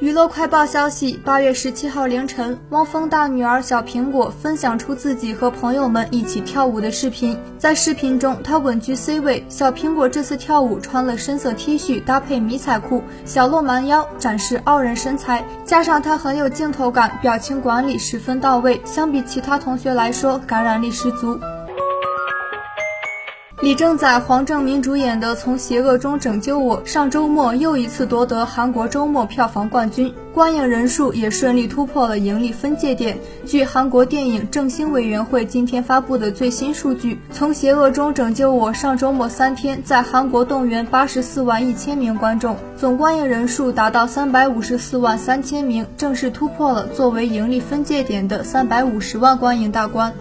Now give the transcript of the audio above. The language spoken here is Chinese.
娱乐快报消息：八月十七号凌晨，汪峰大女儿小苹果分享出自己和朋友们一起跳舞的视频。在视频中，她稳居 C 位。小苹果这次跳舞穿了深色 T 恤，搭配迷彩裤，小露蛮腰，展示傲人身材。加上她很有镜头感，表情管理十分到位，相比其他同学来说，感染力十足。李正宰、黄正明主演的《从邪恶中拯救我》上周末又一次夺得韩国周末票房冠军，观影人数也顺利突破了盈利分界点。据韩国电影振兴委员会今天发布的最新数据，《从邪恶中拯救我》上周末三天在韩国动员八十四万一千名观众，总观影人数达到三百五十四万三千名，正式突破了作为盈利分界点的三百五十万观影大关。